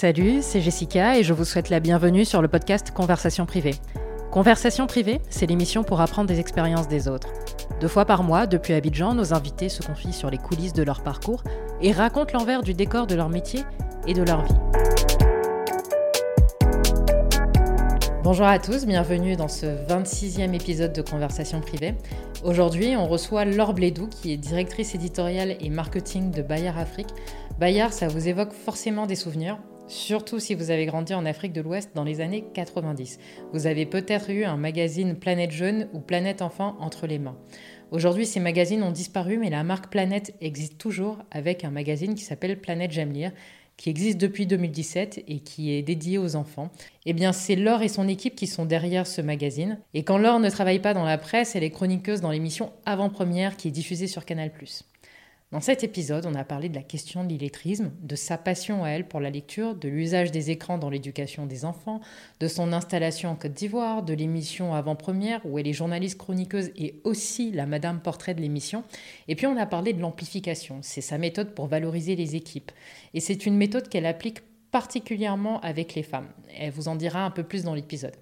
Salut, c'est Jessica et je vous souhaite la bienvenue sur le podcast Conversation privée. Conversation privée, c'est l'émission pour apprendre des expériences des autres. Deux fois par mois, depuis Abidjan, nos invités se confient sur les coulisses de leur parcours et racontent l'envers du décor de leur métier et de leur vie. Bonjour à tous, bienvenue dans ce 26e épisode de Conversation privée. Aujourd'hui, on reçoit Laure Blédou, qui est directrice éditoriale et marketing de Bayard Afrique. Bayard, ça vous évoque forcément des souvenirs, surtout si vous avez grandi en Afrique de l'Ouest dans les années 90. Vous avez peut-être eu un magazine Planète Jeune ou Planète Enfant entre les mains. Aujourd'hui, ces magazines ont disparu, mais la marque Planète existe toujours avec un magazine qui s'appelle Planète J'aime lire qui existe depuis 2017 et qui est dédié aux enfants. Eh bien, c'est Laure et son équipe qui sont derrière ce magazine. Et quand Laure ne travaille pas dans la presse, elle est chroniqueuse dans l'émission Avant-Première qui est diffusée sur Canal+. Dans cet épisode, on a parlé de la question de l'illettrisme, de sa passion à elle pour la lecture, de l'usage des écrans dans l'éducation des enfants, de son installation en Côte d'Ivoire, de l'émission Avant-Première où elle est journaliste chroniqueuse et aussi la Madame Portrait de l'émission. Et puis on a parlé de l'amplification, c'est sa méthode pour valoriser les équipes. Et c'est une méthode qu'elle applique particulièrement avec les femmes. Elle vous en dira un peu plus dans l'épisode.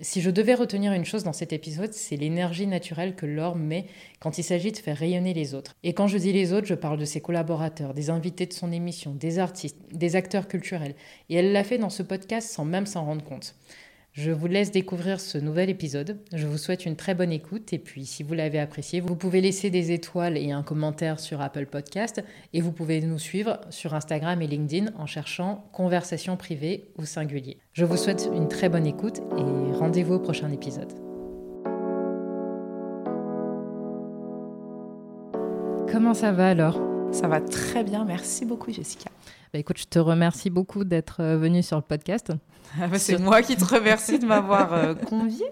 Si je devais retenir une chose dans cet épisode, c'est l'énergie naturelle que Laure met quand il s'agit de faire rayonner les autres. Et quand je dis les autres, je parle de ses collaborateurs, des invités de son émission, des artistes, des acteurs culturels. Et elle l'a fait dans ce podcast sans même s'en rendre compte. Je vous laisse découvrir ce nouvel épisode. Je vous souhaite une très bonne écoute et puis si vous l'avez apprécié, vous pouvez laisser des étoiles et un commentaire sur Apple Podcast et vous pouvez nous suivre sur Instagram et LinkedIn en cherchant conversation privée ou singulier. Je vous souhaite une très bonne écoute et rendez-vous au prochain épisode. Comment ça va alors Ça va très bien, merci beaucoup Jessica. Bah, écoute, je te remercie beaucoup d'être euh, venue sur le podcast. Ah bah, c'est moi qui te remercie de m'avoir euh, conviée.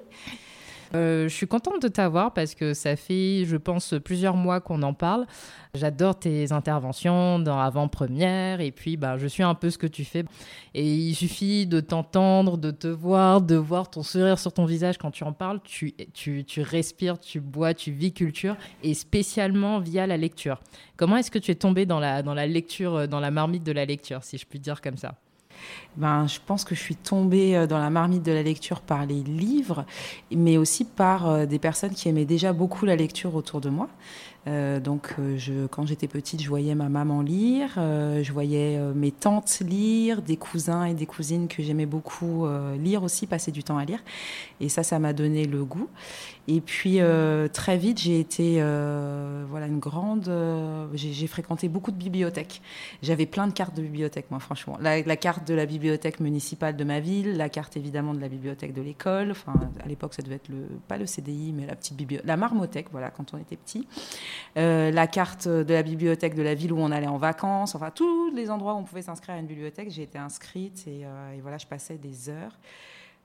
Euh, je suis contente de t'avoir parce que ça fait, je pense, plusieurs mois qu'on en parle. J'adore tes interventions dans avant-première et puis bah, je suis un peu ce que tu fais. Et il suffit de t'entendre, de te voir, de voir ton sourire sur ton visage quand tu en parles. Tu, tu, tu respires, tu bois, tu vis culture et spécialement via la lecture. Comment est-ce que tu es tombé dans la, dans la lecture, dans la marmite de la lecture, si je puis dire comme ça? Ben, je pense que je suis tombée euh, dans la marmite de la lecture par les livres, mais aussi par euh, des personnes qui aimaient déjà beaucoup la lecture autour de moi. Euh, donc, euh, je, quand j'étais petite, je voyais ma maman lire, euh, je voyais mes tantes lire, des cousins et des cousines que j'aimais beaucoup lire aussi, passer du temps à lire. Et ça, ça m'a donné le goût. Et puis, très vite, j'ai été voilà, une grande. j'ai fréquenté beaucoup de bibliothèques. J'avais plein de cartes de bibliothèque, moi, franchement. La, la, carte de la bibliothèque municipale de ma ville, la carte évidemment de la bibliothèque de l'école. Enfin, à l'époque, ça devait être le, pas le CDI, mais la petite bibliothèque, la marmothèque, voilà, quand on était petit. Euh, la carte de la bibliothèque de la ville où on allait en vacances, enfin tous les endroits où on pouvait s'inscrire à une bibliothèque. J'ai été inscrite et, euh, et, voilà, je passais des heures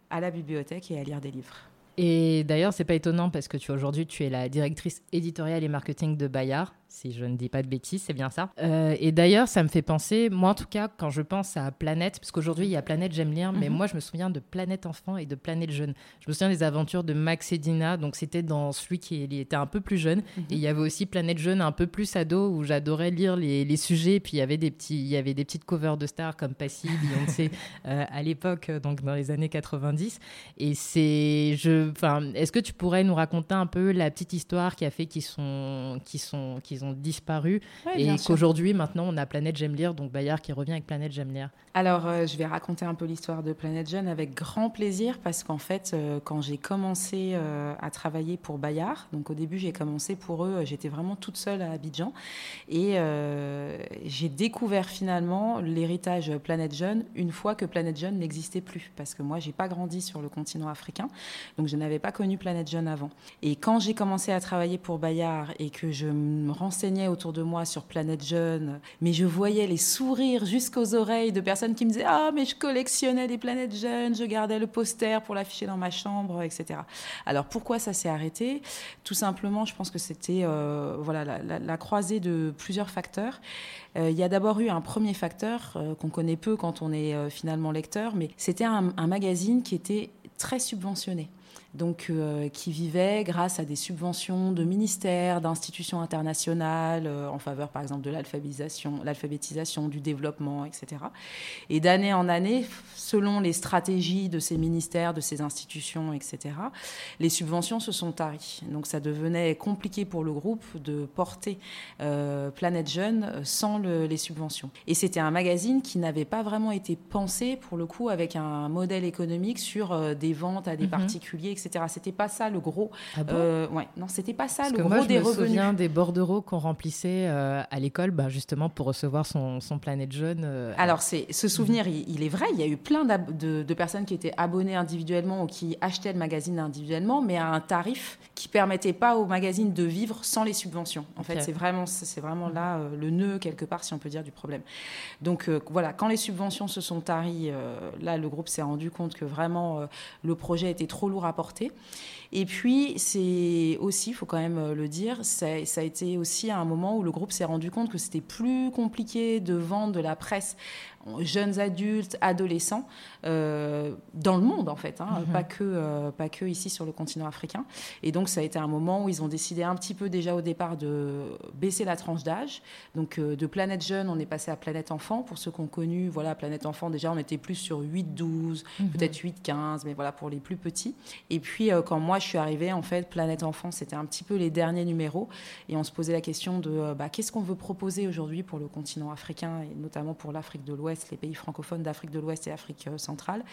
à la bibliothèque et à lire des livres. Et d'ailleurs, c'est pas étonnant parce que tu aujourd'hui tu es la directrice éditoriale et marketing de Bayard si je ne dis pas de bêtises, c'est bien ça. Euh, et d'ailleurs, ça me fait penser, moi en tout cas, quand je pense à Planète, parce qu'aujourd'hui il y a Planète J'aime lire, mais mhm. moi je me souviens de Planète Enfant et de Planète Jeune. Je me souviens des aventures de Max et Dina, donc c'était dans celui qui était un peu plus jeune. Mhm. Et il y avait aussi Planète Jeune un peu plus ado, où j'adorais lire les, les, sujets. Et puis il y avait des petits, il y avait des petites covers de stars comme Passy, Beyoncé euh, à l'époque, donc dans les années 90. Et c'est, je, enfin, est-ce que tu pourrais nous raconter un peu la petite histoire qui a fait qu'ils sont, qui sont, qui ont disparu et qu'aujourd'hui, maintenant, on a Planète J'aime lire, donc Bayard qui revient avec Planète J'aime lire. Alors, euh, je vais raconter un peu l'histoire de Planète Jeune avec grand plaisir parce qu'en fait, euh, quand j'ai commencé euh, à travailler pour Bayard, donc au début, j'ai commencé pour eux, j'étais vraiment toute seule à Abidjan et j'ai découvert finalement l'héritage Planète Jeune une fois que Planète Jeune n'existait plus parce que moi, j'ai pas grandi sur le continent africain, donc je n'avais pas connu Planète Jeune avant. Et quand j'ai commencé à travailler pour Bayard et que je me renseignais autour de moi sur Planète Jeune, mais je voyais les sourires jusqu'aux oreilles de personnes qui me disaient Ah, mais je collectionnais des planètes jeunes, je gardais le poster pour l'afficher dans ma chambre, etc. Alors pourquoi ça s'est arrêté? Tout simplement, je pense que c'était euh, voilà, la, croisée de plusieurs facteurs. Euh, il y a d'abord eu un premier facteur euh, qu'on connaît peu quand on est finalement lecteur, mais c'était un, un magazine qui était très subventionné. Donc euh, qui vivaient grâce à des subventions de ministères, d'institutions internationales euh, en faveur par exemple de l'alphabétisation, l'alphabétisation, du développement, etc. Et d'année en année, selon les stratégies de ces ministères, de ces institutions, etc., les subventions se sont taries. Donc ça devenait compliqué pour le groupe de porter euh, Planète Jeune sans les subventions. Et c'était un magazine qui n'avait pas vraiment été pensé pour le coup avec un modèle économique sur des ventes à des mhm. particuliers, etc. C'était pas ça le gros. Ah euh, ouais, non, c'était pas ça Parce le que gros moi, je des me revenus. souviens des bordereaux qu'on remplissait euh, à l'école, bah, justement pour recevoir son, son Planète Jaune. Euh, Alors, c'est, ce souvenir, il, est vrai. Il y a eu plein de, de, personnes qui étaient abonnées individuellement ou qui achetaient le magazine individuellement, mais à un tarif qui permettait pas au magazine de vivre sans les subventions. En fait, c'est vraiment, c'est vraiment là le nœud quelque part, si on peut dire, du problème. Donc voilà, quand les subventions se sont taries, là, le groupe s'est rendu compte que vraiment le projet était trop lourd à porter. Et puis, c'est aussi, il faut quand même euh, le dire, ça, ça, a été aussi un moment où le groupe s'est rendu compte que c'était plus compliqué de vendre de la presse jeunes adultes, adolescents, euh, dans le monde en fait, hein, mhm. pas, que, euh, pas que ici sur le continent africain. Et donc ça a été un moment où ils ont décidé un petit peu déjà au départ de baisser la tranche d'âge. Donc euh, de Planète Jeune, on est passé à Planète Enfant. Pour ceux qui ont connu, voilà, Planète Enfant, déjà on était plus sur 8-12, mhm. peut-être 8-15, mais voilà pour les plus petits. Et puis quand moi je suis arrivée, en fait, Planète Enfant, c'était un petit peu les derniers numéros. Et on se posait la question de bah, qu'est-ce qu'on veut proposer aujourd'hui pour le continent africain et notamment pour l'Afrique de l'Ouest les pays francophones d'Afrique de l'Ouest et Afrique euh, centrale.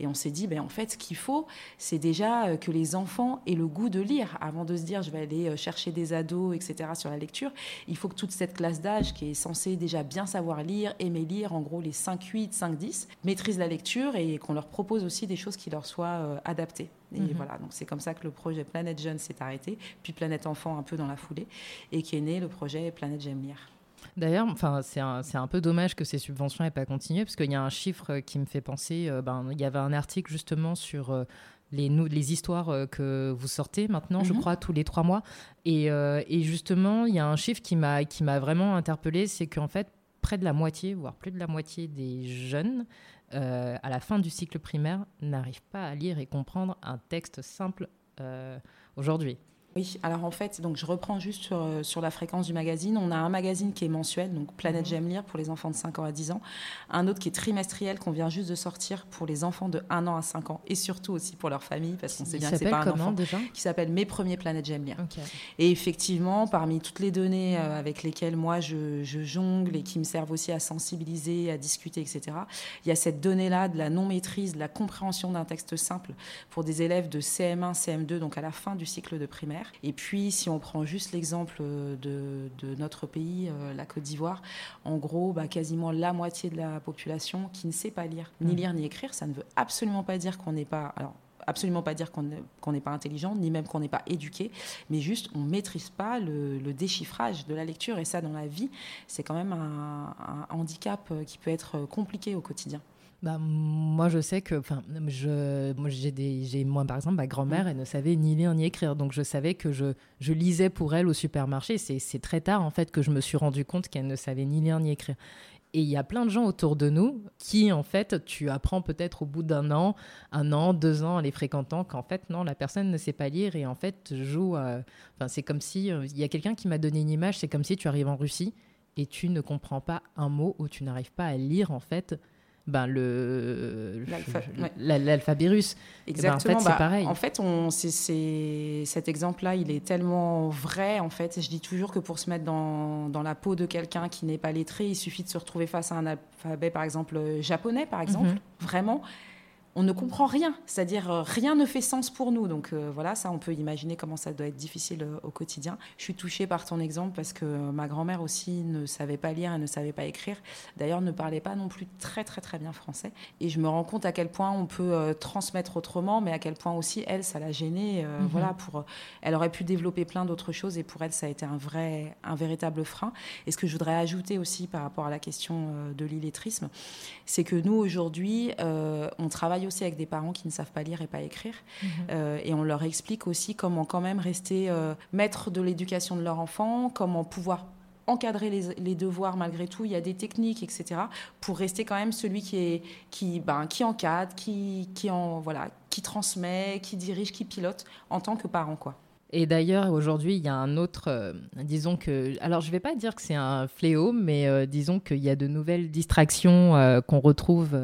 Et on s'est dit, ben, en fait, ce qu'il faut, c'est déjà euh, que les enfants aient le goût de lire. Avant de se dire, je vais aller euh, chercher des ados, etc., sur la lecture, il faut que toute cette classe d'âge qui est censée déjà bien savoir lire, aimer lire, en gros les 5-8, 5-10, maîtrise la lecture et qu'on leur propose aussi des choses qui leur soient adaptées. Et mhm. voilà, donc c'est comme ça que le projet Planète Jeune s'est arrêté, puis Planète Enfant un peu dans la foulée, et qui est né le projet Planète J'aime lire. D'ailleurs, enfin, c'est un, un, peu dommage que ces subventions n'aient pas continué, parce qu'il y a un chiffre qui me fait penser. Euh, ben, il y avait un article justement sur euh, les, les histoires euh, que vous sortez maintenant, je mhm. crois, tous les trois mois. Et, et justement, il y a un chiffre qui m'a qui m'a vraiment interpellé, c'est qu'en fait, près de la moitié, voire plus de la moitié des jeunes, à la fin du cycle primaire, n'arrivent pas à lire et comprendre un texte simple aujourd'hui. Oui, alors en fait, donc je reprends juste sur, euh, sur, la fréquence du magazine. On a un magazine qui est mensuel, donc Planète mhm. J'aime lire pour les enfants de 5 ans à 10 ans. Un autre qui est trimestriel qu'on vient juste de sortir pour les enfants de 1 an à 5 ans et surtout aussi pour leur famille parce qu'on sait bien que c'est pas un enfant déjà? qui s'appelle Mes premiers Planètes J'aime lire. Et effectivement, parmi toutes les données euh, avec lesquelles moi je, je, jongle et qui me servent aussi à sensibiliser, à discuter, etc., il y a cette donnée-là de la non-maîtrise, de la compréhension d'un texte simple pour des élèves de CM1, CM2, donc à la fin du cycle de primaire. Et puis, si on prend juste l'exemple de, notre pays, euh, la Côte d'Ivoire, en gros, bah, quasiment la moitié de la population qui ne sait pas lire, ni mmh. lire ni écrire, ça ne veut absolument pas dire qu'on n'est pas... Alors, absolument pas dire qu'on n'est pas intelligent, ni même qu'on n'est pas éduqué, mais juste on maîtrise pas le, déchiffrage de la lecture. Et ça, dans la vie, c'est quand même un, handicap euh, qui peut être compliqué au quotidien. Bah, moi, je sais que, enfin, je, moi, des, moi, par exemple, ma grand-mère, mm. elle ne savait ni lire ni écrire, donc je savais que je, je lisais pour elle au supermarché. C'est, c'est très tard, en fait, que je me suis rendu compte qu'elle ne savait ni lire ni écrire. Et il y a plein de gens autour de nous qui, en fait, tu apprends peut-être au bout d'un an, un an, deux ans, en les fréquentant, qu'en fait, non, la personne ne sait pas lire et en fait joue. Enfin, c'est comme si. Euh, il y a quelqu'un qui m'a donné une image, c'est comme si tu arrives en Russie et tu ne comprends pas un mot ou tu n'arrives pas à lire, en fait, ben le l'alphabet russe. Exactement. Eh ben, en fait, c'est bah, pareil. En fait, on, c'est, cet exemple-là, il est tellement vrai. En fait, je dis toujours que pour se mettre dans, dans la peau de quelqu'un qui n'est pas lettré, il suffit de se retrouver face à un alphabet, par exemple japonais, par exemple, mhm. vraiment on ne comprend rien, c'est-à-dire euh, rien ne fait sens pour nous. Donc euh, voilà, ça, on peut imaginer comment ça doit être difficile euh, au quotidien. Je suis touchée par ton exemple parce que ma grand-mère aussi ne savait pas lire et ne savait pas écrire. D'ailleurs, ne parlait pas non plus très très très bien français. Et je me rends compte à quel point on peut transmettre autrement, mais à quel point aussi elle, ça l'a gênée. Mhm. Voilà, pour, elle aurait pu développer plein d'autres choses et pour elle, ça a été un vrai, un véritable frein. Et ce que je voudrais ajouter aussi par rapport à la question de l'illettrisme, c'est que nous aujourd'hui, on travaille aussi avec des parents qui ne savent pas lire et pas écrire. Mhm. Euh, et on leur explique aussi comment quand même rester euh, maître de l'éducation de leur enfant, comment pouvoir encadrer les, devoirs malgré tout. Il y a des techniques, etc. pour rester quand même celui qui est qui ben, qui encadre, qui qui en voilà, qui transmet, qui dirige, qui pilote en tant que parent quoi. Et d'ailleurs, aujourd'hui, il y a un autre, euh, disons que, alors je ne vais pas dire que c'est un fléau, mais euh, disons qu'il y a de nouvelles distractions euh, qu'on retrouve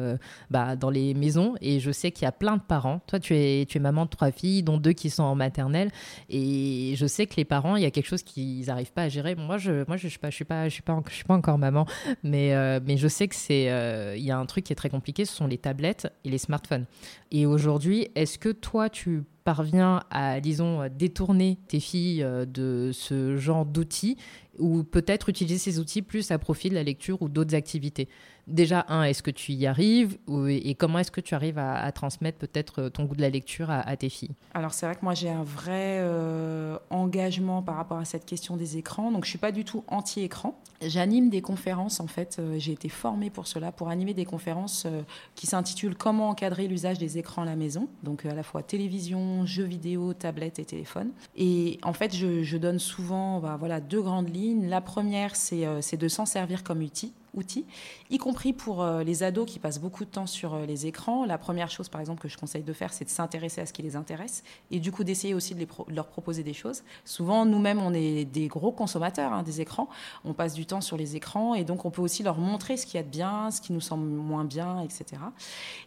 bah, dans les maisons. Et je sais qu'il y a plein de parents. Toi, tu es, tu es maman de trois filles, dont deux qui sont en maternelle. Et je sais que les parents, il y a quelque chose qu'ils n'arrivent pas à gérer. Moi, je, moi, je ne suis pas, je suis pas, je suis pas, je suis pas encore maman, mais, mais je sais que c'est, y a un truc qui est très compliqué. Ce sont les tablettes et les smartphones. Et aujourd'hui, est-ce que toi, tu parviens à, disons, détourner tes filles euh, de ce genre d'outils ou peut-être utiliser ces outils plus à profit de la lecture ou d'autres activités Déjà, un, est-ce que tu y arrives et comment est-ce que tu arrives à, transmettre peut-être euh, ton goût de la lecture à, tes filles? Alors c'est vrai que moi j'ai un vrai euh, engagement par rapport à cette question des écrans, donc je suis pas du tout anti-écran. J'anime des conférences en fait, j'ai été formée pour cela, pour animer des conférences qui s'intitulent Comment encadrer l'usage des écrans à la maison, donc à la fois télévision, jeux vidéo, tablettes et téléphone. Et en fait je, donne souvent bah, voilà, deux grandes lignes. La première, euh, c'est de s'en servir comme outil outils, y compris pour euh, les ados qui passent beaucoup de temps sur euh, les écrans. La première chose, par exemple, que je conseille de faire, c'est de s'intéresser à ce qui les intéresse et du coup d'essayer aussi de, leur proposer des choses. Souvent, nous-mêmes, on est des gros consommateurs hein, des écrans. On passe du temps sur les écrans et donc on peut aussi leur montrer ce qu'il y a de bien, ce qui nous semble moins bien, etc.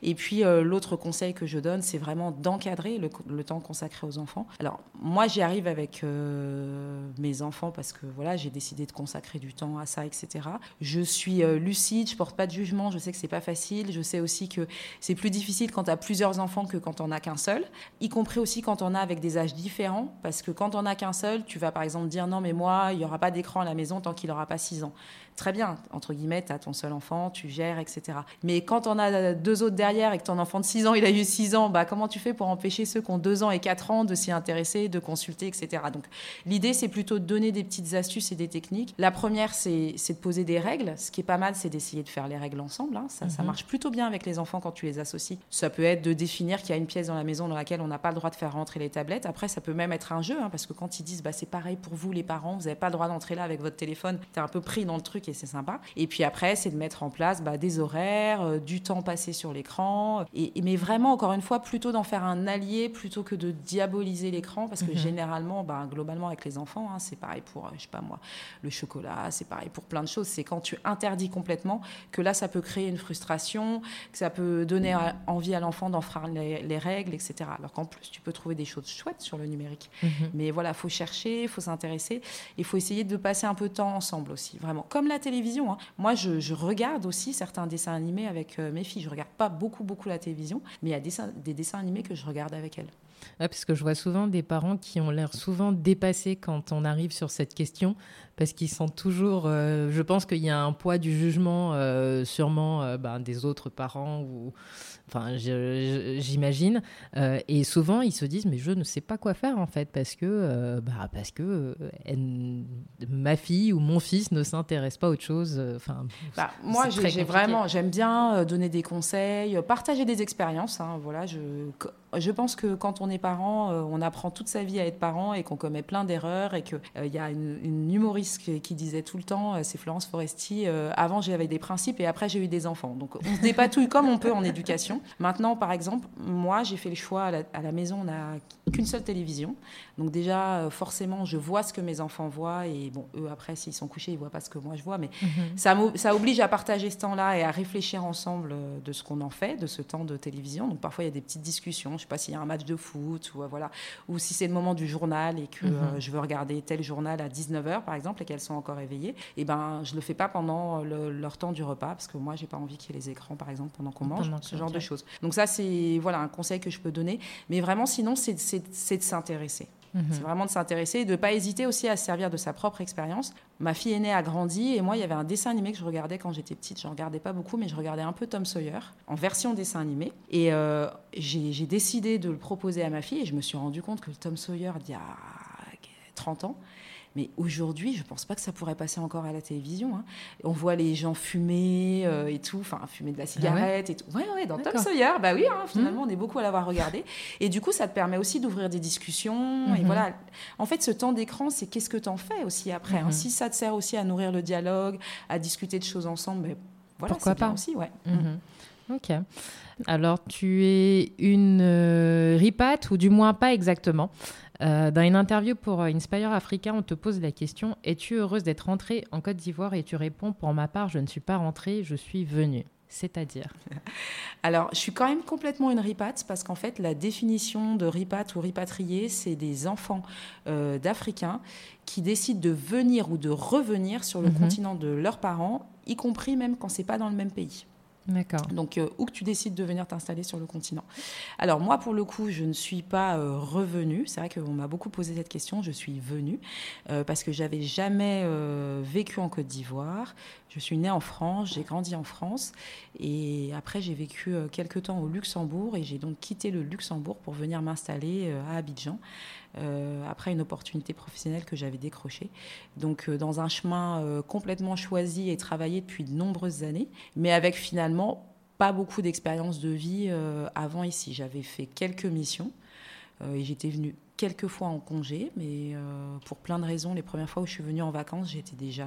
Et puis, euh, l'autre conseil que je donne, c'est vraiment d'encadrer le, temps consacré aux enfants. Alors, moi, j'y arrive avec mes enfants parce que voilà, j'ai décidé de consacrer du temps à ça, etc. Je suis euh, lucide, je porte pas de jugement, je sais que c'est pas facile, je sais aussi que c'est plus difficile quand tu as plusieurs enfants que quand on a qu'un seul, y compris aussi quand on a avec des âges différents, parce que quand on a qu'un seul, tu vas par exemple dire non mais moi, il y aura pas d'écran à la maison tant qu'il aura pas 6 ans. Très bien, entre guillemets, tu as ton seul enfant, tu gères, etc. Mais quand on a deux autres derrière et que ton enfant de 6 ans, il a eu 6 ans, bah comment tu fais pour empêcher ceux qui ont 2 ans et 4 ans de s'y intéresser, de consulter, etc. Donc l'idée, c'est plutôt de donner des petites astuces et des techniques. La première, c'est de poser des règles, ce qui pas mal, c'est d'essayer de faire les règles ensemble. Hein. Ça, ça, mhm. marche plutôt bien avec les enfants quand tu les associes. Ça peut être de définir qu'il y a une pièce dans la maison dans laquelle on n'a pas le droit de faire rentrer les tablettes. Après, ça peut même être un jeu, hein, parce que quand ils disent bah, c'est pareil pour vous les parents, vous n'avez pas le droit d'entrer là avec votre téléphone, tu es un peu pris dans le truc et c'est sympa. Et puis après, c'est de mettre en place bah, des horaires, euh, du temps passé sur l'écran. Et, mais vraiment, encore une fois, plutôt d'en faire un allié plutôt que de diaboliser l'écran, parce que mhm. généralement, bah, globalement, avec les enfants, hein, c'est pareil pour, euh, je sais pas moi, le chocolat, c'est pareil pour plein de choses. C'est quand tu interdis complètement que là, ça peut créer une frustration, que ça peut donner envie à l'enfant d'enfreindre les, règles, etc. Alors qu'en plus, tu peux trouver des choses chouettes sur le numérique. Mhm. Mais voilà, il faut chercher, il faut s'intéresser, il faut essayer de passer un peu de temps ensemble aussi, vraiment. Comme la télévision. Hein. Moi, je, regarde aussi certains dessins animés avec euh, mes filles. Je regarde pas beaucoup, beaucoup la télévision, mais il y a des, des dessins animés que je regarde avec elles. parce que je vois souvent des parents qui ont l'air souvent dépassés quand on arrive sur cette question, parce qu'ils sont toujours. Euh, je pense qu'il y a un poids du jugement, euh, sûrement ben, des autres parents, ou, enfin, j'imagine. et souvent, ils se disent, mais je ne sais pas quoi faire en fait, parce que, bah, parce que ma fille ou mon fils ne s'intéresse pas à autre chose. Enfin, bah, moi, j'ai vraiment, j'aime bien donner des conseils, partager des expériences. Hein, voilà, je, je pense que quand on est parent, on apprend toute sa vie à être parent et qu'on commet plein d'erreurs et qu'il il y a une, une humoriste qui, disait tout le temps, euh, c'est Florence Foresti, euh, avant j'avais des principes et après j'ai eu des enfants. Donc on se dépatouille comme on peut en éducation. Maintenant, par exemple, moi j'ai fait le choix, à la, maison on n'a qu'une seule télévision. Donc déjà, euh, forcément, je vois ce que mes enfants voient et bon, eux après, s'ils sont couchés, ils voient pas ce que moi je vois. Mais mhm. ça, ça oblige à partager ce temps-là et à réfléchir ensemble de ce qu'on en fait, de ce temps de télévision. Donc parfois il y a des petites discussions, sais pas s'il y a un match de foot ou voilà, ou si c'est le moment du journal et que mhm. je veux regarder tel journal à 19h par exemple qu'elles sont encore éveillées, et eh ben je le fais pas pendant leur temps du repas parce que moi j'ai pas envie qu'il y ait les écrans par exemple pendant qu'on mange, ce genre de choses. Donc ça c'est voilà un conseil que je peux donner, mais vraiment sinon c'est de s'intéresser. Mhm. C'est vraiment de s'intéresser et de ne pas hésiter aussi à se servir de sa propre expérience. Ma fille aînée a grandi et moi, il y avait un dessin animé que je regardais quand j'étais petite. Je ne regardais pas beaucoup, mais je regardais un peu Tom Sawyer en version dessin animé. Et euh, j'ai décidé de le proposer à ma fille et je me suis rendu compte que Tom Sawyer, il y a 30 ans. Mais aujourd'hui, je ne pense pas que ça pourrait passer encore à la télévision. Hein. On voit les gens fumer euh, et tout, enfin fumer de la cigarette et tout. Ouais, ouais, dans Tom Sawyer, bah oui, hein, finalement, mmh. on est beaucoup à l'avoir regardé. Et du coup, ça te permet aussi d'ouvrir des discussions. Et mmh. voilà. En fait, ce temps d'écran, c'est qu'est-ce que tu en fais aussi après. Hein. Mmh. Si ça te sert aussi à nourrir le dialogue, à discuter de choses ensemble, mais voilà, pourquoi pas aussi, ouais. Ok. Alors, tu es une euh, ripate, ou du moins pas exactement. Euh, dans une interview pour euh, Inspire Africa, on te pose la question Es-tu heureuse d'être rentrée en Côte d'Ivoire Et tu réponds Pour ma part, je ne suis pas rentrée, je suis venue. C'est-à-dire Alors, je suis quand même complètement une ripat parce qu'en fait, la définition de ripat ou ripatrié, c'est des enfants d'Africains qui décident de venir ou de revenir sur le mhm. continent de leurs parents, y compris même quand c'est pas dans le même pays. D'accord. Donc, euh, où que tu décides de venir t'installer sur le continent. Alors, moi, pour le coup, je ne suis pas euh, revenue. C'est vrai qu'on m'a beaucoup posé cette question. Je suis venue euh, parce que j'avais jamais vécu en Côte d'Ivoire. Je suis née en France, j'ai grandi en France. Et après, j'ai vécu quelques temps au Luxembourg. Et j'ai donc quitté le Luxembourg pour venir m'installer à Abidjan. Euh, après une opportunité professionnelle que j'avais décrochée. Donc euh, dans un chemin euh, complètement choisi et travaillé depuis de nombreuses années, mais avec finalement pas beaucoup d'expérience de vie avant ici. J'avais fait quelques missions et j'étais venue quelques fois en congé, mais pour plein de raisons. Les premières fois où je suis venue en vacances, j'étais déjà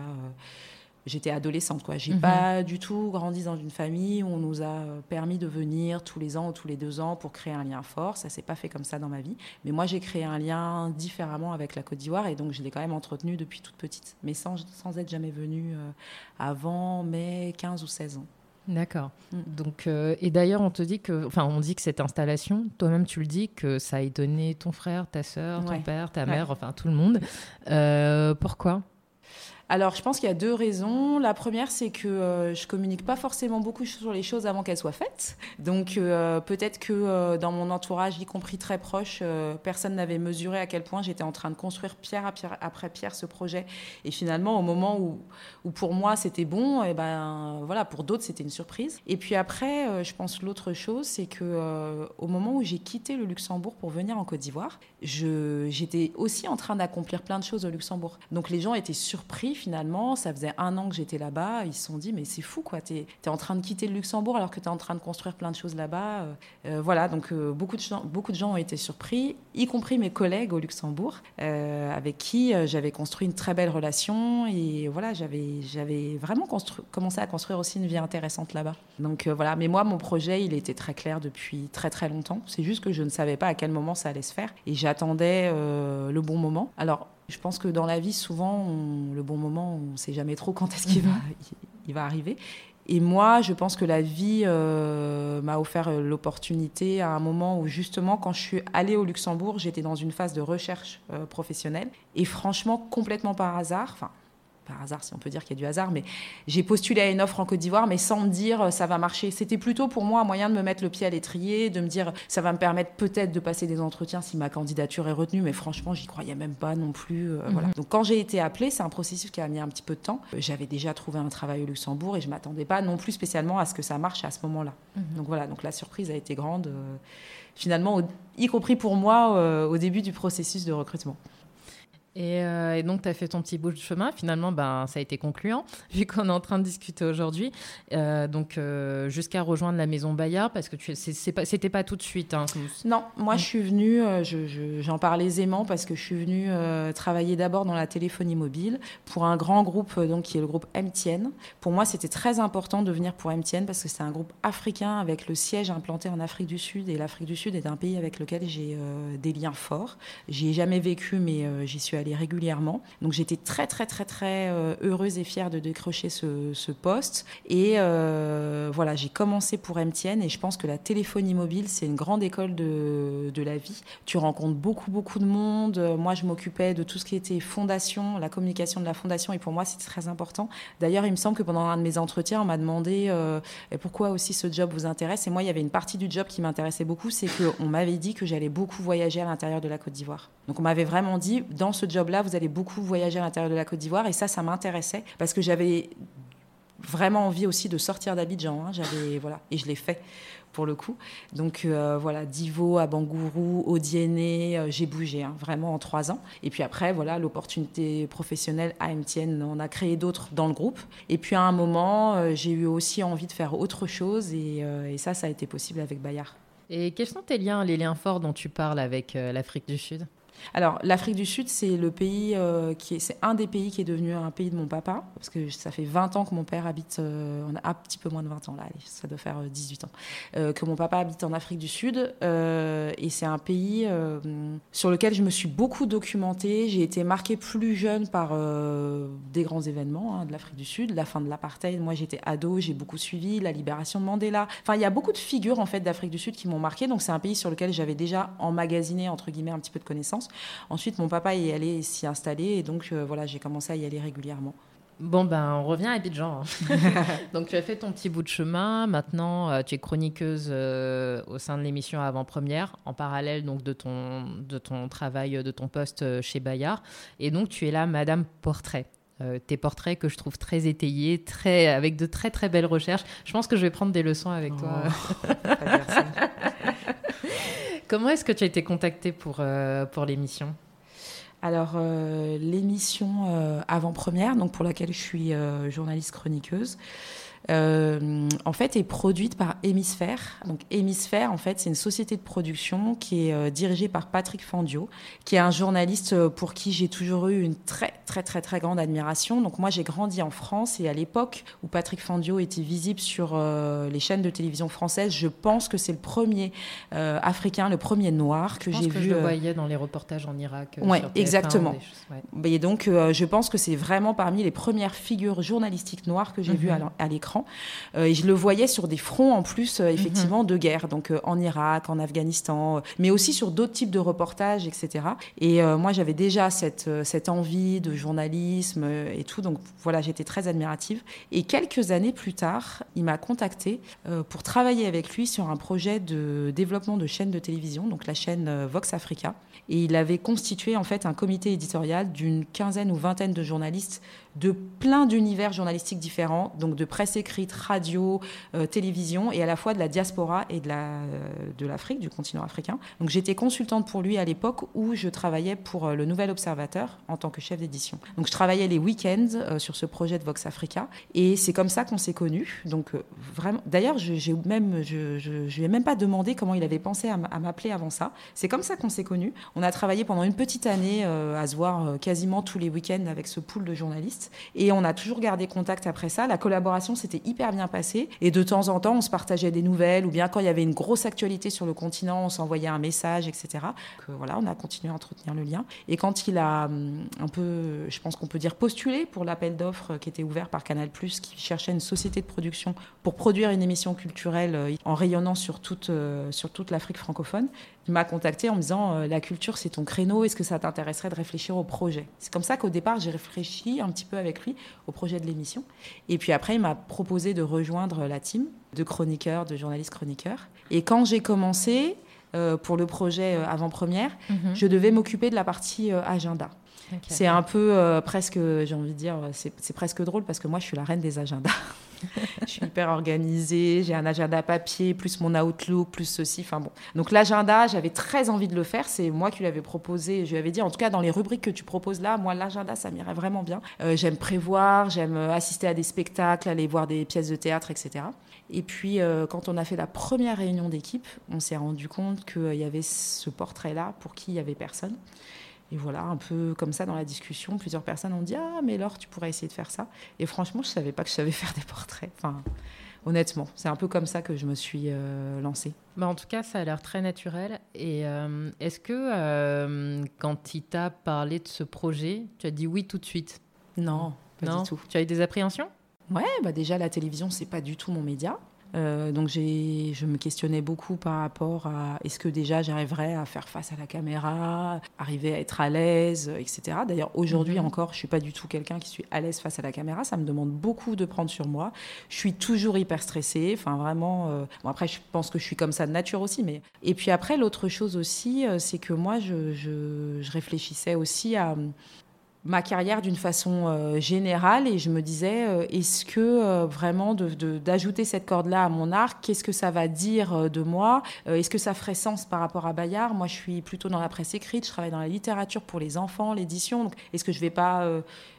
j'étais adolescente. Quoi. J'ai mhm. pas du tout grandi dans une famille où on nous a permis de venir tous les ans ou tous les deux ans pour créer un lien fort. Ça s'est pas fait comme ça dans ma vie. Mais moi, j'ai créé un lien différemment avec la Côte d'Ivoire et donc je l'ai quand même entretenu depuis toute petite, mais sans, sans être jamais venue euh, avant mes 15 ou 16 ans. D'accord. Mm. Donc, euh, et d'ailleurs, on te dit que, enfin, on dit que cette installation, toi-même, tu le dis, que ça a étonné ton frère, ta sœur, ton père, ta mère, enfin tout le monde. Euh, pourquoi? Alors, je pense qu'il y a deux raisons. La première, c'est que euh, je communique pas forcément beaucoup sur les choses avant qu'elles soient faites. Donc, euh, peut-être que euh, dans mon entourage, y compris très proche, personne n'avait mesuré à quel point j'étais en train de construire pierre, après pierre ce projet. Et finalement, au moment où, où pour moi c'était bon, et eh ben voilà, pour d'autres c'était une surprise. Et puis après, je pense l'autre chose, c'est que au moment où j'ai quitté le Luxembourg pour venir en Côte d'Ivoire, j'étais aussi en train d'accomplir plein de choses au Luxembourg. Donc les gens étaient surpris finalement. Ça faisait un an que j'étais là-bas. Ils se sont dit, mais c'est fou, quoi. Tu es, en train de quitter le Luxembourg alors que tu es en train de construire plein de choses là-bas. Euh, euh, voilà, donc euh, beaucoup, de gens, beaucoup de gens ont été surpris, y compris mes collègues au Luxembourg, avec qui j'avais construit une très belle relation. Et voilà, j'avais vraiment commencé à construire aussi une vie intéressante là-bas. Donc voilà, mais moi, mon projet, il était très clair depuis très très longtemps. C'est juste que je ne savais pas à quel moment ça allait se faire. Et j'attendais le bon moment. Alors, je pense que dans la vie, souvent, le bon moment, on ne sait jamais trop quand est-ce qu'il va, mhm. il va arriver. Et moi, je pense que la vie euh, m'a offert l'opportunité à un moment où, justement, quand je suis allée au Luxembourg, j'étais dans une phase de recherche euh, professionnelle. Et franchement, complètement par hasard, enfin, par hasard, si on peut dire qu'il y a du hasard, mais j'ai postulé à une offre en Côte d'Ivoire, mais sans me dire euh, ça va marcher. C'était plutôt pour moi un moyen de me mettre le pied à l'étrier, de me dire ça va me permettre peut-être de passer des entretiens si ma candidature est retenue, mais franchement, j'y croyais même pas non plus. Euh, voilà. Mhm. Donc quand j'ai été appelée, c'est un processus qui a mis un petit peu de temps. Euh, j'avais déjà trouvé un travail au Luxembourg et je m'attendais pas non plus spécialement à ce que ça marche à ce moment-là. Mhm. Donc voilà, donc la surprise a été grande, finalement, y compris pour moi au début du processus de recrutement. Euh, et, donc, tu as fait ton petit bout de chemin. Finalement, ben, ça a été concluant, vu qu'on est en train de discuter aujourd'hui. Euh, donc, euh, jusqu'à rejoindre la maison Bayard, parce que c'était pas, pas tout de suite. Hein, non, moi, je suis venue, j'en parle aisément, parce que je suis venue travailler d'abord dans la téléphonie mobile pour un grand groupe, donc, qui est le groupe MTN. Pour moi, c'était très important de venir pour MTN, parce que c'est un groupe africain avec le siège implanté en Afrique du Sud. Et l'Afrique du Sud est un pays avec lequel j'ai des liens forts. J'y ai jamais vécu, mais j'y suis allée régulièrement. Donc j'étais très très très très euh, heureuse et fière de décrocher ce, poste. Et euh, voilà, j'ai commencé pour MTN et je pense que la téléphonie mobile, c'est une grande école de, la vie. Tu rencontres beaucoup beaucoup de monde. Moi, je m'occupais de tout ce qui était fondation, la communication de la fondation et pour moi, c'était très important. D'ailleurs, il me semble que pendant un de mes entretiens, on m'a demandé euh, pourquoi aussi ce job vous intéresse? Et moi, il y avait une partie du job qui m'intéressait beaucoup, c'est qu'on m'avait dit que j'allais beaucoup voyager à l'intérieur de la Côte d'Ivoire. Donc on m'avait vraiment dit, dans ce là vous allez beaucoup voyager à l'intérieur de la Côte d'Ivoire. Et ça, ça m'intéressait parce que j'avais vraiment envie aussi de sortir d'Abidjan. Hein. J'avais voilà, et je l'ai fait pour le coup. Donc euh, voilà, d'Ivo à Bangourou, au Dienné, euh, j'ai bougé hein, vraiment en trois ans. Et puis après, voilà, l'opportunité professionnelle à MTN, on a créé d'autres dans le groupe. Et puis à un moment, euh, j'ai eu aussi envie de faire autre chose et, et, ça, ça a été possible avec Bayard. Et quels sont tes liens, les liens forts dont tu parles avec l'Afrique du Sud? Alors, l'Afrique du Sud, euh, c'est un des pays qui est devenu un pays de mon papa, parce que ça fait 20 ans que mon père habite, euh, on a un petit peu moins de 20 ans là, ça doit faire 18 euh, ans, que mon papa habite en Afrique du Sud, et c'est un pays sur lequel je me suis beaucoup documentée. J'ai été marquée plus jeune par des grands événements hein, de l'Afrique du Sud, la fin de l'apartheid. Moi, j'étais ado, j'ai beaucoup suivi la libération de Mandela. Enfin, il y a beaucoup de figures en fait d'Afrique du Sud qui m'ont marquée. Donc, c'est un pays sur lequel j'avais déjà emmagasiné entre guillemets un petit peu de connaissances. Ensuite, mon papa y allait s'y installer et donc euh, voilà, j'ai commencé à y aller régulièrement. Bon, ben, on revient à Abidjan. Hein. Donc, tu as fait ton petit bout de chemin. Maintenant, euh, tu es chroniqueuse euh, au sein de l'émission Avant-Première, en parallèle donc, de, ton, de ton travail, de ton poste chez Bayard. Et donc, tu es là, Madame Portrait. tes portraits que je trouve très étayés, très, avec de très très belles recherches. Je pense que je vais prendre des leçons avec toi. Comment est-ce que tu as été contactée pour, euh, l'émission? Alors, euh, l'émission euh, avant-première, donc pour laquelle je suis journaliste chroniqueuse, euh, en fait, est produite par Hémisphère. Donc, Hémisphère, en fait, c'est une société de production qui est euh, dirigée par Patrick Fandio, qui est un journaliste euh, pour qui j'ai toujours eu une très, très, très, très grande admiration. Donc, moi, j'ai grandi en France et à l'époque où Patrick Fandio était visible sur les chaînes de télévision françaises, je pense que c'est le premier africain, le premier noir que j'ai vu. Je le voyais dans les reportages en Irak. Oui, exactement. Et donc, je pense que c'est vraiment parmi les premières figures journalistiques noires que j'ai vues mhm. à l'écran. Euh, et je le voyais sur des fronts en plus, euh, effectivement, mhm. de guerre, donc euh, en Irak, en Afghanistan, mais aussi sur d'autres types de reportages, etc. Et moi, j'avais déjà cette, cette envie de journalisme et tout, donc voilà, j'étais très admirative. Et quelques années plus tard, il m'a contacté pour travailler avec lui sur un projet de développement de chaîne de télévision, donc la chaîne Vox Africa. Et il avait constitué en fait un comité éditorial d'une quinzaine ou vingtaine de journalistes de plein d'univers journalistiques différents, donc de presse écrite, radio, euh, télévision, et à la fois de la diaspora et euh, de l'Afrique, du continent africain. Donc j'étais consultante pour lui à l'époque où je travaillais pour euh, le Nouvel Observateur en tant que chef d'édition. Donc je travaillais les week-ends sur ce projet de Vox Africa, et c'est comme ça qu'on s'est connus. Donc vraiment, d'ailleurs, je, même, je, lui ai même pas demandé comment il avait pensé à m'appeler avant ça. C'est comme ça qu'on s'est connus. On a travaillé pendant une petite année à se voir quasiment tous les week-ends avec ce pool de journalistes. Et on a toujours gardé contact après ça. La collaboration s'était hyper bien passée. Et de temps en temps, on se partageait des nouvelles, ou bien quand il y avait une grosse actualité sur le continent, on s'envoyait un message, etc. Que, voilà, on a continué à entretenir le lien. Et quand il a hum, un peu, je pense qu'on peut dire postulé pour l'appel d'offres qui était ouvert par Canal+, qui cherchait une société de production pour produire une émission culturelle euh, en rayonnant sur toute, euh, sur toute l'Afrique francophone, il m'a contacté en me disant euh, la culture c'est ton créneau, est-ce que ça t'intéresserait de réfléchir au projet? C'est comme ça qu'au départ j'ai réfléchi un petit peu avec lui au projet de l'émission. Et puis après il m'a proposé de rejoindre la team de chroniqueurs, de journalistes chroniqueurs. Et quand j'ai commencé euh, pour le projet euh, avant-première, mhm. je devais m'occuper de la partie agenda. C'est un peu presque, j'ai envie de dire, c'est presque drôle parce que moi je suis la reine des agendas. je suis hyper organisée, j'ai un agenda papier, plus mon Outlook, plus ceci. Enfin bon. Donc l'agenda, j'avais très envie de le faire. C'est moi qui l'avais proposé. Je lui avais dit, en tout cas, dans les rubriques que tu proposes là, moi, l'agenda, ça m'irait vraiment bien. Euh, j'aime prévoir, j'aime assister à des spectacles, aller voir des pièces de théâtre, etc. Et puis, euh, quand on a fait la première réunion d'équipe, on s'est rendu compte qu'il y avait ce portrait-là pour qui il y avait personne. Et voilà, un peu comme ça dans la discussion, plusieurs personnes ont dit Ah, mais Laure, tu pourrais essayer de faire ça. Et franchement, je ne savais pas que je savais faire des portraits. Enfin, honnêtement, c'est un peu comme ça que je me suis euh, lancée. Bah en tout cas, ça a l'air très naturel. Et euh, est-ce que euh, quand il t'a parlé de ce projet, tu as dit oui tout de suite? Non, pas non? du tout. Tu as eu des appréhensions? Ouais, bah déjà la télévision, c'est pas du tout mon média. Euh, donc je me questionnais beaucoup par rapport à est-ce que déjà j'arriverais à faire face à la caméra, arriver à être à l'aise, etc. D'ailleurs aujourd'hui mhm. encore, je suis pas du tout quelqu'un qui suis à l'aise face à la caméra. Ça me demande beaucoup de prendre sur moi. Je suis toujours hyper stressée. Enfin vraiment. Euh, bon après, je pense que je suis comme ça de nature aussi. Mais et puis après, l'autre chose aussi, euh, c'est que moi, je, je, je réfléchissais aussi à ma carrière d'une façon euh, générale et je me disais, euh, est-ce que euh, vraiment d'ajouter cette corde-là à mon arc, qu'est-ce que ça va dire de moi Est-ce que ça ferait sens par rapport à Bayard? Moi, je suis plutôt dans la presse écrite, je travaille dans la littérature pour les enfants, l'édition. Donc, est-ce que je vais pas,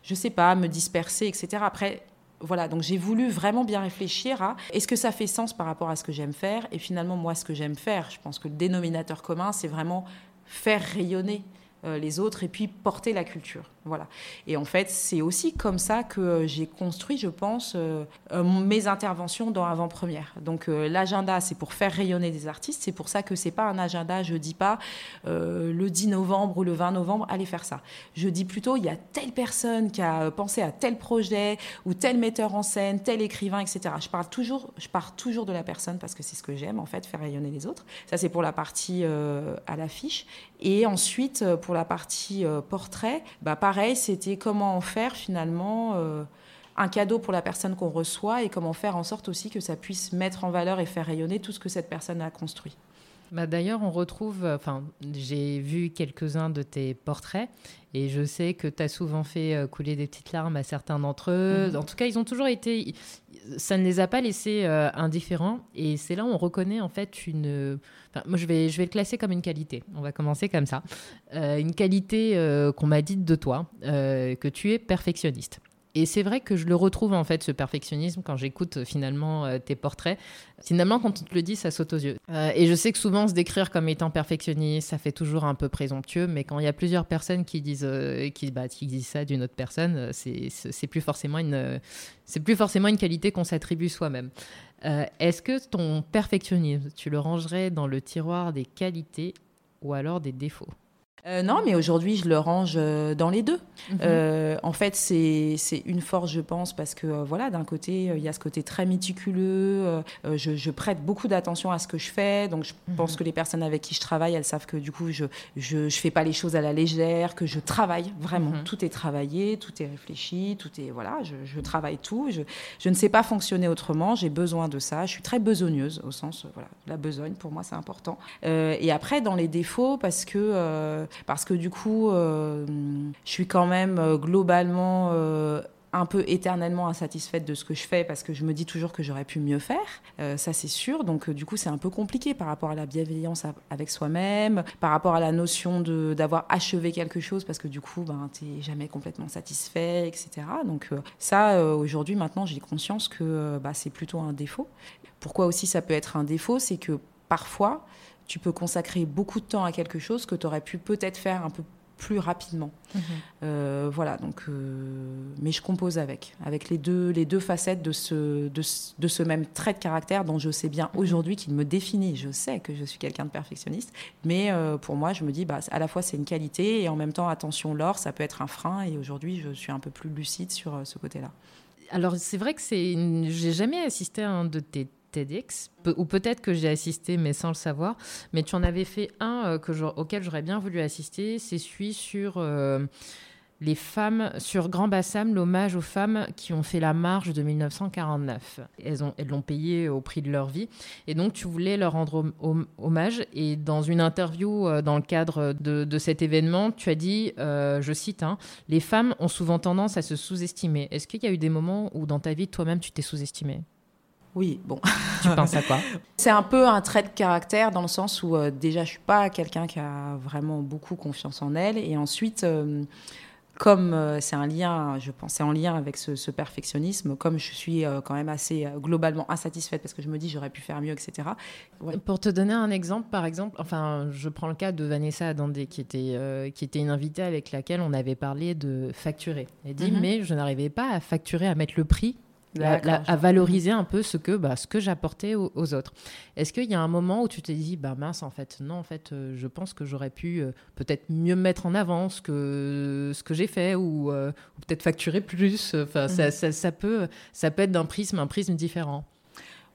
je sais pas, me disperser, etc. Après, voilà, donc j'ai voulu vraiment bien réfléchir à est-ce que ça fait sens par rapport à ce que j'aime faire? Et finalement, moi, ce que j'aime faire, je pense que le dénominateur commun, c'est vraiment faire rayonner les autres et puis porter la culture. Voilà. Et en fait, c'est aussi comme ça que euh, j'ai construit, je pense, euh, euh, mes interventions dans avant-première. Donc l'agenda, c'est pour faire rayonner des artistes. C'est pour ça que c'est pas un agenda. Je dis pas le 10 novembre ou le 20 novembre, allez faire ça. Je dis plutôt, il y a telle personne qui a pensé à tel projet ou tel metteur en scène, tel écrivain, etc. Je parle toujours, je pars toujours de la personne parce que c'est ce que j'aime en fait, faire rayonner les autres. Ça, c'est pour la partie à l'affiche. Et ensuite, pour la partie portrait, bah, pareil c'était comment en faire finalement euh, un cadeau pour la personne qu'on reçoit et comment faire en sorte aussi que ça puisse mettre en valeur et faire rayonner tout ce que cette personne a construit. Bah D'ailleurs, on retrouve, enfin, j'ai vu quelques-uns de tes portraits et je sais que tu as souvent fait euh, couler des petites larmes à certains d'entre eux. Mhm. En tout cas, ils ont toujours été, ça ne les a pas laissés euh, indifférents et c'est là où on reconnaît en fait une, moi je vais, je vais le classer comme une qualité. On va commencer comme ça. Euh, une qualité qu'on m'a dite de toi, que tu es perfectionniste. Et c'est vrai que je le retrouve en fait, ce perfectionnisme, quand j'écoute euh, finalement euh, tes portraits. Finalement, quand on te le dit, ça saute aux yeux. Euh, et je sais que souvent, se décrire comme étant perfectionniste, ça fait toujours un peu présomptueux, mais quand il y a plusieurs personnes qui disent, qui, bah, ça d'une autre personne, c'est plus c'est plus forcément une qualité qu'on s'attribue soi-même. Est-ce que ton perfectionnisme, tu le rangerais dans le tiroir des qualités ou alors des défauts? Euh, non, mais aujourd'hui, je le range euh, dans les deux. Mhm. Euh, en fait, c'est une force, je pense, parce que voilà, d'un côté, il y a ce côté très méticuleux. Je, prête beaucoup d'attention à ce que je fais. Donc, je mhm. pense que les personnes avec qui je travaille, elles savent que du coup, je ne fais pas les choses à la légère, que je travaille vraiment. Mhm. Tout est travaillé, tout est réfléchi, tout est. Voilà, je, travaille tout. Je, je, ne sais pas fonctionner autrement. J'ai besoin de ça. Je suis très besogneuse, au sens, voilà, la besogne, pour moi, c'est important. et après, dans les défauts, parce que parce que du coup, euh, je suis quand même euh, globalement euh, un peu éternellement insatisfaite de ce que je fais parce que je me dis toujours que j'aurais pu mieux faire, ça c'est sûr. Donc du coup c'est un peu compliqué par rapport à la bienveillance avec soi-même, par rapport à la notion d'avoir achevé quelque chose parce que du coup ben, tu n'es jamais complètement satisfait, etc. Donc ça aujourd'hui maintenant j'ai conscience que bah, c'est plutôt un défaut. Pourquoi aussi ça peut être un défaut C'est que parfois tu peux consacrer beaucoup de temps à quelque chose que tu aurais pu peut-être faire un peu plus rapidement. Mhm. Euh, voilà, donc, euh, mais je compose avec, avec les deux, les deux facettes de ce, de, ce même trait de caractère dont je sais bien mhm. aujourd'hui qu'il me définit. Je sais que je suis quelqu'un de perfectionniste, mais euh, pour moi, je me dis, bah, à la fois c'est une qualité et en même temps, attention, l'or, ça peut être un frein. Et aujourd'hui, je suis un peu plus lucide sur ce côté-là. Alors c'est vrai que c'est, j'ai jamais assisté à un de tes Ou peut-être que j'ai assisté, mais sans le savoir. Mais tu en avais fait un euh, que auquel j'aurais bien voulu assister. C'est celui sur euh, les femmes, sur Grand Bassam, l'hommage aux femmes qui ont fait la marche de 1949. Elles, ont, elles l'ont payé au prix de leur vie. Et donc, tu voulais leur rendre hommage. Et dans une interview euh, dans le cadre de, cet événement, tu as dit, je cite, hein, Les femmes ont souvent tendance à se sous-estimer. Est-ce qu'il y a eu des moments où dans ta vie, toi-même, tu t'es sous-estimée? Oui, bon. Tu penses à quoi? C'est un peu un trait de caractère dans le sens où euh, déjà je suis pas quelqu'un qui a vraiment beaucoup confiance en elle et ensuite euh, comme euh, c'est un lien, je pense, c'est en lien avec ce, perfectionnisme, comme je suis quand même assez globalement insatisfaite parce que je me dis j'aurais pu faire mieux, etc. Pour te donner un exemple, par exemple, enfin, je prends le cas de Vanessa Adandé, qui était, qui était une invitée avec laquelle on avait parlé de facturer. Elle dit, mhm. mais je n'arrivais pas à facturer, à mettre le prix à valoriser un peu ce que, bah, ce que j'apportais aux, autres. Est-ce qu'il y a un moment où tu t'es dit, bah mince, en fait, non, en fait, euh, je pense que j'aurais pu euh, peut-être mieux mettre en avant ce que, ce que j'ai fait ou, euh, peut-être facturer plus. Enfin, ça, mmh. ça, peut, ça peut être d'un prisme, un prisme différent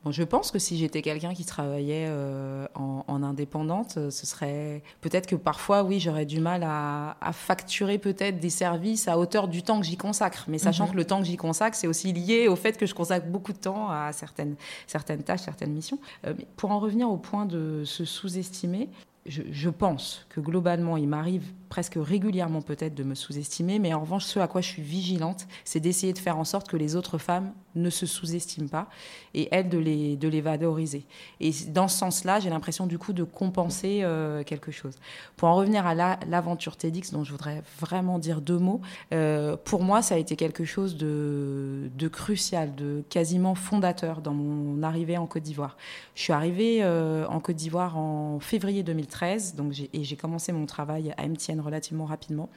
je pense que si j'étais quelqu'un qui travaillait euh, en, indépendante, euh, ce serait peut-être que parfois, oui, j'aurais du mal à, facturer peut-être des services à hauteur du temps que j'y consacre. Mais sachant mhm. que le temps que j'y consacre, c'est aussi lié au fait que je consacre beaucoup de temps à certaines, certaines tâches, certaines missions. Euh, mais pour en revenir au point de se sous-estimer, je, pense que globalement, il m'arrive presque régulièrement peut-être de me sous-estimer, mais en revanche, ce à quoi je suis vigilante, c'est d'essayer de faire en sorte que les autres femmes ne se sous-estiment pas et elles de les, de les valoriser. Et dans ce sens-là, j'ai l'impression du coup de compenser euh, quelque chose. Pour en revenir à l'aventure TEDx, dont je voudrais vraiment dire deux mots, euh, pour moi, ça a été quelque chose de, crucial, de quasiment fondateur dans mon arrivée en Côte d'Ivoire. Je suis arrivée euh, en Côte d'Ivoire en février 2013, donc et j'ai commencé mon travail à MTN relativement rapidement.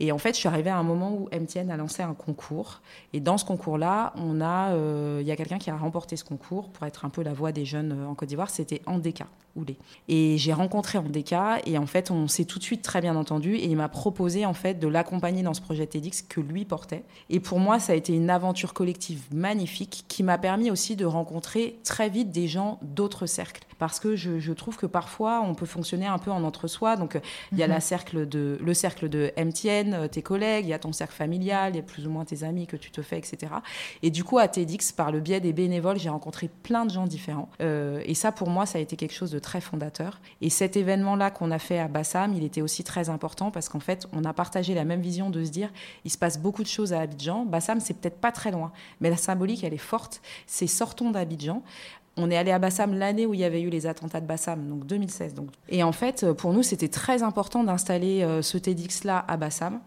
Et en fait, je suis arrivée à un moment où MTN a lancé un concours. Et dans ce concours-là, on a, euh, il y a quelqu'un qui a remporté ce concours pour être un peu la voix des jeunes euh, en Côte d'Ivoire. C'était Andeka Oulé. Et j'ai rencontré Andeka et en fait, on s'est tout de suite très bien entendu. Et il m'a proposé en fait de l'accompagner dans ce projet TEDx que lui portait. Et pour moi, ça a été une aventure collective magnifique qui m'a permis aussi de rencontrer très vite des gens d'autres cercles parce que je, trouve que parfois on peut fonctionner un peu en entre-soi. Donc il y a mhm. la cercle de, le cercle de MTN, euh, tes collègues, il y a ton cercle familial, il y a plus ou moins tes amis que tu te fais, etc. Et du coup, à TEDx, par le biais des bénévoles, j'ai rencontré plein de gens différents. Euh, et ça, pour moi, ça a été quelque chose de très fondateur. Et cet événement-là qu'on a fait à Bassam, il était aussi très important parce qu'en fait, on a partagé la même vision de se dire, il se passe beaucoup de choses à Abidjan. Bassam, c'est peut-être pas très loin, mais la symbolique, elle est forte. C'est sortons d'Abidjan. On est allé à Bassam l'année où il y avait eu les attentats de Bassam, donc 2016. Donc. Et en fait, pour nous, c'était très important d'installer euh, ce TEDx-là à Bassam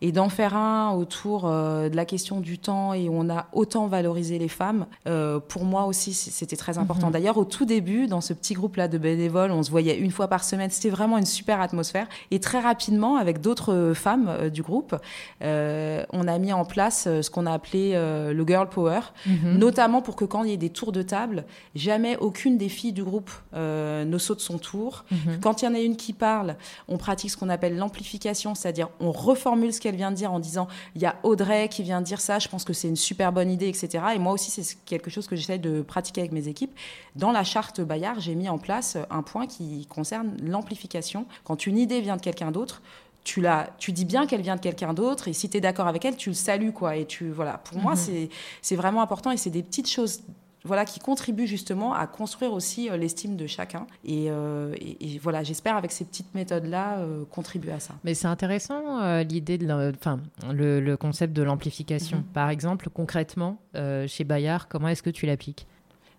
et d'en faire un autour euh, de la question du temps et où on a autant valorisé les femmes, euh, pour moi aussi, c'était très important. Mhm. D'ailleurs, au tout début, dans ce petit groupe-là de bénévoles, on se voyait une fois par semaine. C'était vraiment une super atmosphère. Et très rapidement, avec d'autres femmes euh, du groupe, on a mis en place ce qu'on a appelé le Girl Power, mhm. notamment pour que quand il y ait des tours de table, jamais aucune des filles du groupe ne saute son tour. Mhm. Quand il y en a une qui parle, on pratique ce qu'on appelle l'amplification, c'est-à-dire on reformule ce qu'elle vient de dire en disant il y a Audrey qui vient de dire ça, je pense que c'est une super bonne idée, etc. Et moi aussi, c'est quelque chose que j'essaie de pratiquer avec mes équipes. Dans la charte Bayard, j'ai mis en place un point qui concerne l'amplification. Quand une idée vient de quelqu'un d'autre, tu, la, tu dis bien qu'elle vient de quelqu'un d'autre et si tu es d'accord avec elle, tu le salues. Quoi, et tu, voilà. Pour moi, mhm. c'est vraiment important et c'est des petites choses voilà, qui contribue justement à construire aussi euh, l'estime de chacun. Euh, et, voilà, j'espère avec ces petites méthodes-là euh, contribuer à ça. Mais c'est intéressant l'idée de, enfin, le, concept de l'amplification. Mm-hmm. Par exemple, concrètement, chez Bayard, comment est-ce que tu l'appliques?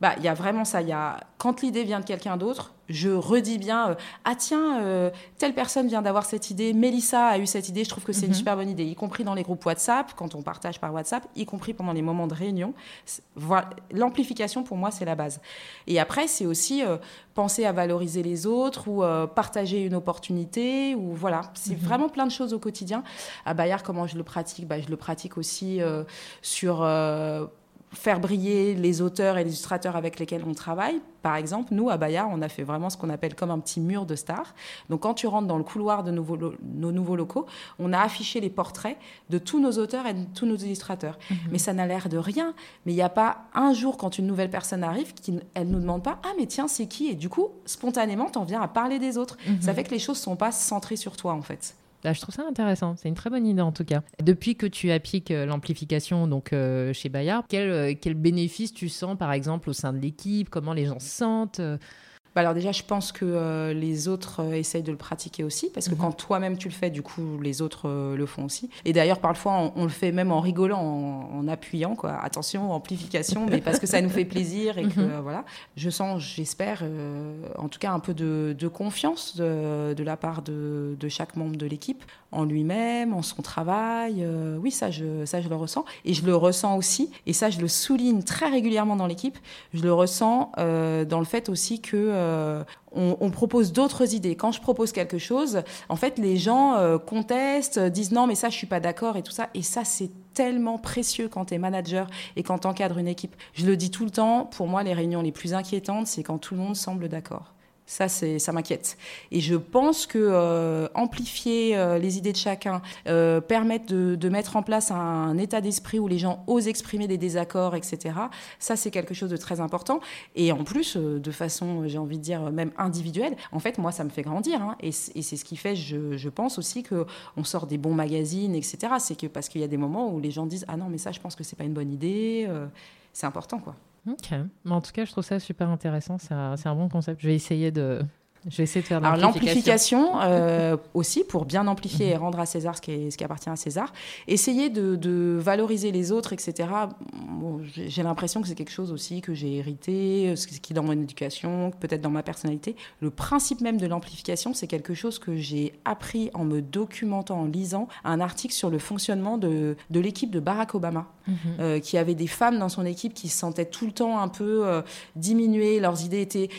Bah, il y a vraiment ça. Il y a quand l'idée vient de quelqu'un d'autre, je redis bien euh, ah tiens euh, telle personne vient d'avoir cette idée, Mélissa a eu cette idée, je trouve que c'est une mhm. super bonne idée, y compris dans les groupes WhatsApp quand on partage par WhatsApp, y compris pendant les moments de réunion. L'amplification pour moi c'est la base. Et après c'est aussi euh, penser à valoriser les autres ou partager une opportunité ou voilà, c'est mhm. vraiment plein de choses au quotidien. À Bayard comment je le pratique, bah, je le pratique aussi sur faire briller les auteurs et les illustrateurs avec lesquels on travaille. Par exemple, nous, à Bayard, on a fait vraiment ce qu'on appelle comme un petit mur de stars. Donc, quand tu rentres dans le couloir de nos nouveaux locaux, on a affiché les portraits de tous nos auteurs et de tous nos illustrateurs. Mhm. Mais ça n'a l'air de rien. Mais il n'y a pas un jour, quand une nouvelle personne arrive, qu'elle ne nous demande pas Ah, mais tiens, c'est qui? Et du coup, spontanément, tu en viens à parler des autres. Mhm. Ça fait que les choses ne sont pas centrées sur toi, en fait. Bah, je trouve ça intéressant. C'est une très bonne idée en tout cas. Depuis que tu appliques euh, l'amplification donc euh, chez Bayard, quel, euh, quel bénéfice tu sens par exemple au sein de l'équipe? Comment les gens se sentent bah alors déjà, je pense que euh, les autres euh, essayent de le pratiquer aussi, parce que mhm. quand toi-même tu le fais, du coup, les autres euh, le font aussi. Et d'ailleurs, parfois, on, le fait même en rigolant, en, appuyant, quoi. Attention, amplification, mais parce que ça nous fait plaisir et que mhm. voilà. Je sens, j'espère, en tout cas, un peu de, confiance de, de, la part de, de chaque membre de l'équipe en lui-même, en son travail. oui, ça je, ça, je le ressens. Et je le ressens aussi, et ça, je le souligne très régulièrement dans l'équipe, je le ressens dans le fait aussi que euh, on, propose d'autres idées. Quand je propose quelque chose, en fait, les gens euh, contestent, disent non, mais ça, je suis pas d'accord et tout ça. Et ça, c'est tellement précieux quand tu es manager et quand tu encadres une équipe. Je le dis tout le temps, pour moi, les réunions les plus inquiétantes, c'est quand tout le monde semble d'accord. Ça, ça m'inquiète. Et je pense que euh, amplifier euh, les idées de chacun, euh, permettre de, mettre en place un, état d'esprit où les gens osent exprimer des désaccords, etc. Ça, c'est quelque chose de très important. Et en plus, de façon, j'ai envie de dire même individuelle, en fait, moi, ça me fait grandir. Hein. et, c'est ce qui fait, je, je pense aussi que on sort des bons magazines, etc. C'est que parce qu'il y a des moments où les gens disent ah non, mais ça, je pense que c'est pas une bonne idée. c'est important, quoi. Ok. Mais en tout cas, je trouve ça super intéressant. C'est un, bon concept. Je vais essayer de, Je vais essayer de faire Alors l'amplification euh, aussi, pour bien amplifier et rendre à César ce qui, ce qui appartient à César. Essayer de, valoriser les autres, etc. j'ai l'impression que c'est quelque chose aussi que j'ai hérité, ce qui est dans mon éducation, peut-être dans ma personnalité. Le principe même de l'amplification, c'est quelque chose que j'ai appris en me documentant, en lisant un article sur le fonctionnement de, de l'équipe de Barack Obama, mhm. euh, qui avait des femmes dans son équipe qui se sentaient tout le temps un peu euh, diminuées, leurs idées étaient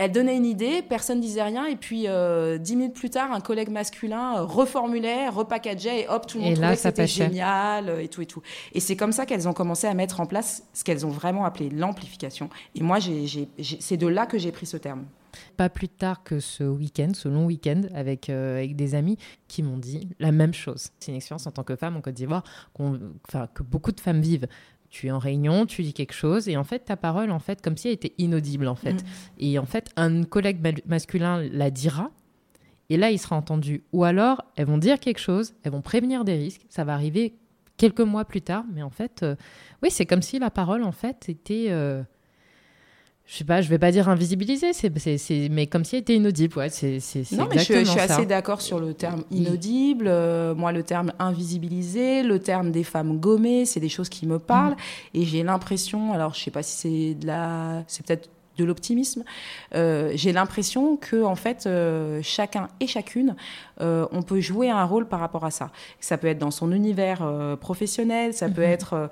elle donnait une idée, personne disait rien, et puis euh, dix minutes plus tard, un collègue masculin euh, reformulait, repackageait, et hop, tout le monde trouvait que c'était génial, euh, et tout et tout. Et c'est comme ça qu'elles ont commencé à mettre en place ce qu'elles ont vraiment appelé l'amplification. Et moi, c'est de là que j'ai pris ce terme. Pas plus tard que ce week-end, ce long week-end avec, avec des amis qui m'ont dit la même chose. C'est une expérience en tant que femme en Côte d'Ivoire que beaucoup de femmes vivent tu es en réunion, tu dis quelque chose, et en fait, ta parole, en fait, comme si elle était inaudible, en fait. Mm. Et en fait, un collègue masculin la dira, et là, il sera entendu. Ou alors, elles vont dire quelque chose, elles vont prévenir des risques, ça va arriver quelques mois plus tard, mais en fait, euh, oui, c'est comme si la parole, en fait, était... Euh, je sais pas, je vais pas dire invisibiliser, c'est, mais comme si elle était inaudible. Ouais, c'est, non, mais je, suis assez d'accord sur le terme inaudible. Euh, moi, le terme invisibilisé, le terme des femmes gommées, c'est des choses qui me parlent. Mm. Et j'ai l'impression, alors je sais pas si c'est de la, c'est peut-être de l'optimisme. Euh, j'ai l'impression que en fait, euh, chacun et chacune, euh, on peut jouer un rôle par rapport à ça. Ça peut être dans son univers professionnel, ça peut mhm. être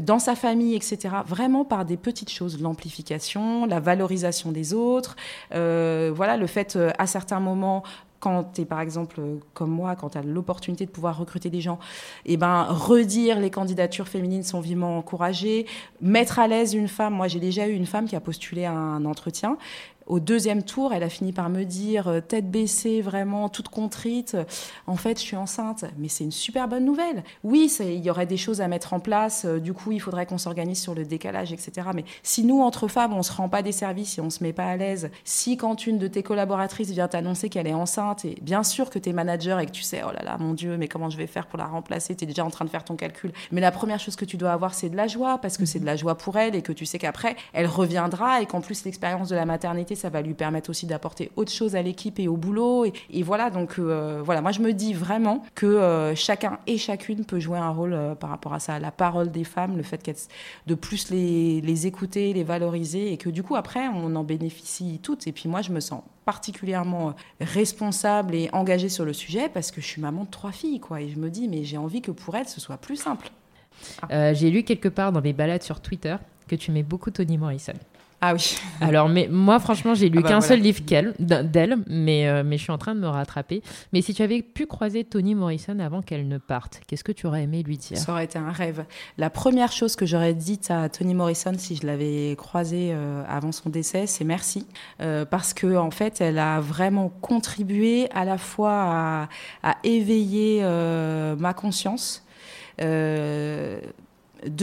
dans sa famille, etc. Vraiment par des petites choses, l'amplification, la valorisation des autres, voilà, le fait à certains moments quand tu es par exemple comme moi, quand tu as l'opportunité de pouvoir recruter des gens, eh ben redire les candidatures féminines sont vivement encouragées, mettre à l'aise une femme. Moi, j'ai déjà eu une femme qui a postulé à un entretien au deuxième tour, elle a fini par me dire, euh, tête baissée, vraiment toute contrite, en fait, je suis enceinte. Mais c'est une super bonne nouvelle. Oui, il y aurait des choses à mettre en place. Euh, du coup, il faudrait qu'on s'organise sur le décalage, etc. Mais si nous, entre femmes, on se rend pas des services et on se met pas à l'aise, si quand une de tes collaboratrices vient t'annoncer qu'elle est enceinte, et bien sûr que tu es manager et que tu sais, oh là là, mon Dieu, mais comment je vais faire pour la remplacer Tu es déjà en train de faire ton calcul. Mais la première chose que tu dois avoir, c'est de la joie, parce que c'est de la joie pour elle et que tu sais qu'après, elle reviendra et qu'en plus, l'expérience de la maternité, ça va lui permettre aussi d'apporter autre chose à l'équipe et au boulot. Et, voilà, donc euh, voilà, moi je me dis vraiment que euh, chacun et chacune peut jouer un rôle euh, par rapport à ça. La parole des femmes, le fait de plus les, écouter, les valoriser, et que du coup après on en bénéficie toutes. Et puis moi je me sens particulièrement responsable et engagée sur le sujet parce que je suis maman de trois filles, quoi. Et je me dis, mais j'ai envie que pour elles, ce soit plus simple. j'ai lu quelque part dans mes balades sur Twitter que tu mets beaucoup Toni Morrison. Ah oui. Alors, mais moi, franchement, j'ai lu ah bah qu'un seul livre d'elle, mais, euh, mais je suis en train de me rattraper. Mais si tu avais pu croiser Toni Morrison avant qu'elle ne parte, qu'est-ce que tu aurais aimé lui dire? Ça aurait été un rêve. La première chose que j'aurais dite à Toni Morrison si je l'avais croisée euh, avant son décès, c'est merci. Euh, parce que en fait, elle a vraiment contribué à la fois à, à éveiller ma conscience de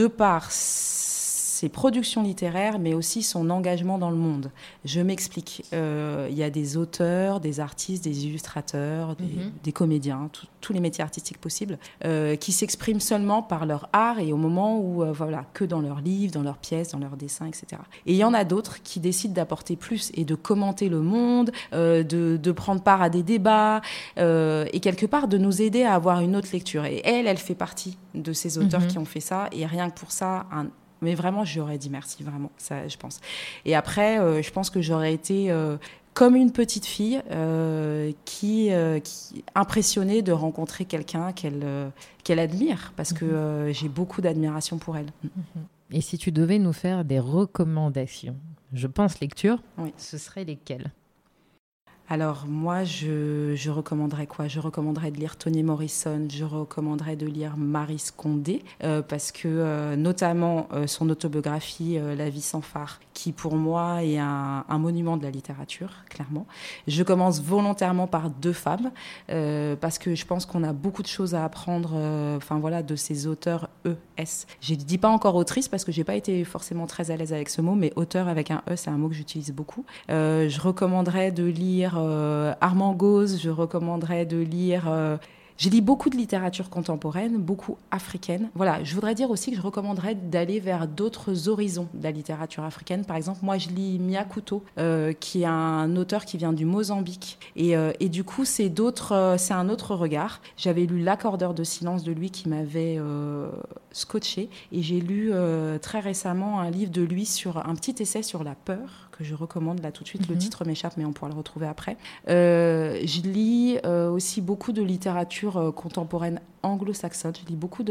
par ses productions littéraires, mais aussi son engagement dans le monde. Je m'explique. Euh, il y a des auteurs, des artistes, des illustrateurs, des, mhm. comédiens, tous les métiers artistiques possibles, euh, qui s'expriment seulement par leur art et au moment où, euh, voilà, que dans leurs livres, dans leurs pièces, dans leurs dessins, etc. Et il y en a d'autres qui décident d'apporter plus et de commenter le monde, de, de, prendre part à des débats et quelque part de nous aider à avoir une autre lecture. Et elle, elle fait partie de ces auteurs mhm. qui ont fait ça. Et rien que pour ça, un mais vraiment, j'aurais dit merci, vraiment, ça, je pense. Et après, euh, je pense que j'aurais été euh, comme une petite fille euh, qui, qui impressionnée de rencontrer quelqu'un qu'elle qu'elle admire, parce que mhm. j'ai beaucoup d'admiration pour elle. Mhm. Et si tu devais nous faire des recommandations, je pense lecture, oui. ce serait lesquelles? Alors moi, je, recommanderais quoi? Je recommanderais de lire Toni Morrison, je recommanderais de lire Marie Condé, euh, parce que euh, notamment euh, son autobiographie La vie sans phare, qui pour moi est un, monument de la littérature, clairement. Je commence volontairement par deux femmes, parce que je pense qu'on a beaucoup de choses à apprendre enfin voilà, de ces auteurs ES. Je ne dis pas encore autrice, parce que je n'ai pas été forcément très à l'aise avec ce mot, mais auteur avec un E, c'est un mot que j'utilise beaucoup. je recommanderais de lire Armand Gauze, je recommanderais de lire. Euh, Je lis beaucoup de littérature contemporaine, beaucoup africaine. Voilà, je voudrais dire aussi que je recommanderais d'aller vers d'autres horizons de la littérature africaine. Par exemple, moi, je lis Mia Couto, euh, qui est un auteur qui vient du Mozambique. Et, euh, et du coup, c'est euh, c'est un autre regard. J'avais lu L'accordeur de silence de lui qui m'avait scotché. Et j'ai lu très récemment un livre de lui sur un petit essai sur la peur que je recommande là tout de suite. Le mhm. titre m'échappe, mais on pourra le retrouver après. je lis aussi beaucoup de littérature contemporaine anglo-saxonne. Je lis beaucoup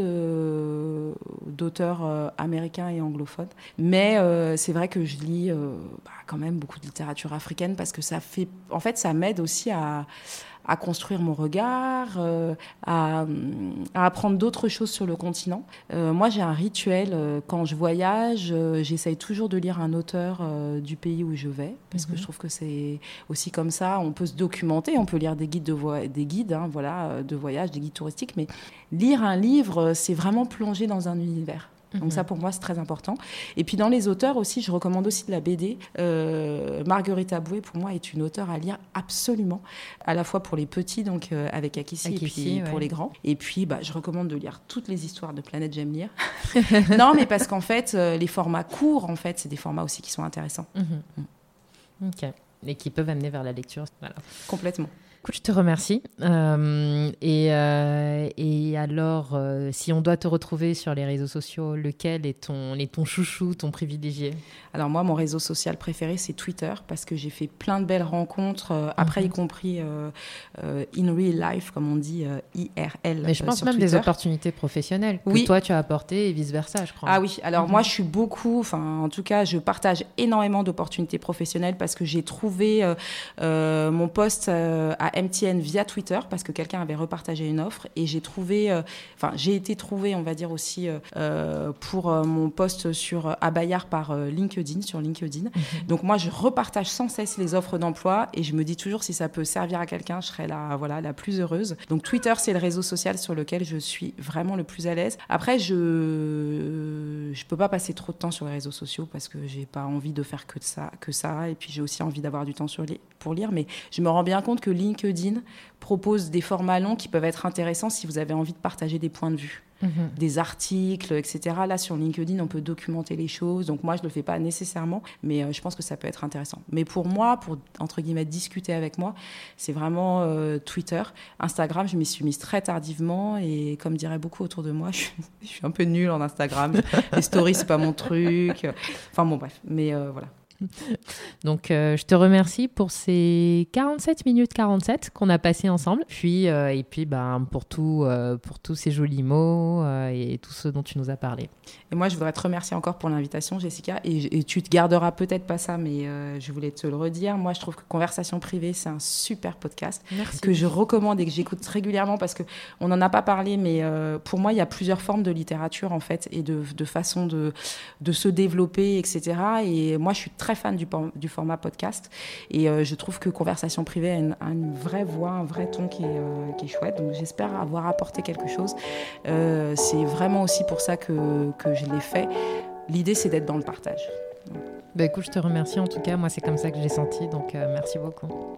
d'auteurs américains et anglophones. Mais c'est vrai que je lis bah, quand même beaucoup de littérature africaine parce que ça fait, en fait, ça m'aide aussi à, à construire mon regard, euh, à, à, apprendre d'autres choses sur le continent. Euh, moi, j'ai un rituel euh, quand je voyage. J'essaye toujours de lire un auteur du pays où je vais parce que mhm. je trouve que c'est aussi comme ça. On peut se documenter, on peut lire des guides de des guides, hein, voilà, de voyage, des guides touristiques, mais lire un livre, c'est vraiment plonger dans un univers. Donc ça, mhm. pour moi, c'est très important. Et puis dans les auteurs aussi, je recommande aussi de la BD. Euh, Marguerite Aboué, pour moi, est une auteure à lire absolument, à la fois pour les petits, donc euh, avec Akissi, et puis pour les grands. Et puis, bah, je recommande de lire toutes les histoires de Planète J'aime lire. non, mais parce qu'en fait, euh, les formats courts, en fait, c'est des formats aussi qui sont intéressants. Mhm. Ok. Et qui peuvent amener vers la lecture. Voilà. Complètement. Écoute, je te remercie. Euh, et, euh, et, alors, euh, si on doit te retrouver sur les réseaux sociaux, lequel est ton, est ton chouchou, ton privilégié? Alors moi, mon réseau social préféré, c'est Twitter, parce que j'ai fait plein de belles rencontres, après mhm. y compris in real life, comme on dit, IRL. Mais je pense même des opportunités professionnelles que oui. toi, tu as apportées et vice-versa, je crois. Ah oui, alors moi, mhm. je suis beaucoup, enfin, en tout cas, je partage énormément d'opportunités professionnelles parce que j'ai trouvé mon poste à MTN via Twitter parce que quelqu'un avait repartagé une offre et j'ai trouvé, euh, enfin j'ai été trouvé, on va dire aussi euh, euh, pour mon poste sur à Bayard par LinkedIn sur LinkedIn. Mhm. Donc moi je repartage sans cesse les offres d'emploi et je me dis toujours si ça peut servir à quelqu'un, je serai la voilà la plus heureuse. Donc Twitter c'est le réseau social sur lequel je suis vraiment le plus à l'aise. Après je je peux pas passer trop de temps sur les réseaux sociaux parce que j'ai pas envie de faire que ça que ça et puis j'ai aussi envie d'avoir du temps sur les, pour lire mais je me rends bien compte que LinkedIn LinkedIn propose des formats longs qui peuvent être intéressants si vous avez envie de partager des points de vue, mhm. des articles, etc. Là, sur LinkedIn, on peut documenter les choses. Donc moi, je ne le fais pas nécessairement, mais euh, je pense que ça peut être intéressant. Mais pour moi, pour, entre guillemets, discuter avec moi, c'est vraiment euh, Twitter. Instagram, je m'y suis mise très tardivement et comme dirait beaucoup autour de moi, je, suis un peu nulle en Instagram. les stories, c'est pas mon truc. Enfin bon, bref. Mais euh, voilà. Donc, euh, je te remercie pour ces 47 minutes 47 qu'on a passé ensemble. Puis, euh, et puis, ben, pour, tout, euh, pour tous ces jolis mots et tout ce dont tu nous as parlé. Et moi, je voudrais te remercier encore pour l'invitation, Jessica. Et, tu te garderas peut-être pas ça, mais je voulais te le redire. Moi, je trouve que Conversation privée, c'est un super podcast que je recommande et que j'écoute régulièrement parce que on n'en a pas parlé, mais pour moi, il y a plusieurs formes de littérature en fait et de, de façon de, de se développer, etc. Et moi, je suis très fan du, format podcast. Et euh, je trouve que Conversation privée a une, vraie voix, un vrai ton qui est, euh, chouette. Donc j'espère avoir apporté quelque chose. Euh, c'est vraiment aussi pour ça que, que je l'ai fait. L'idée, c'est d'être dans le partage. Bah écoute, je te remercie en tout cas. Moi, c'est comme ça que j'ai senti. Donc merci beaucoup.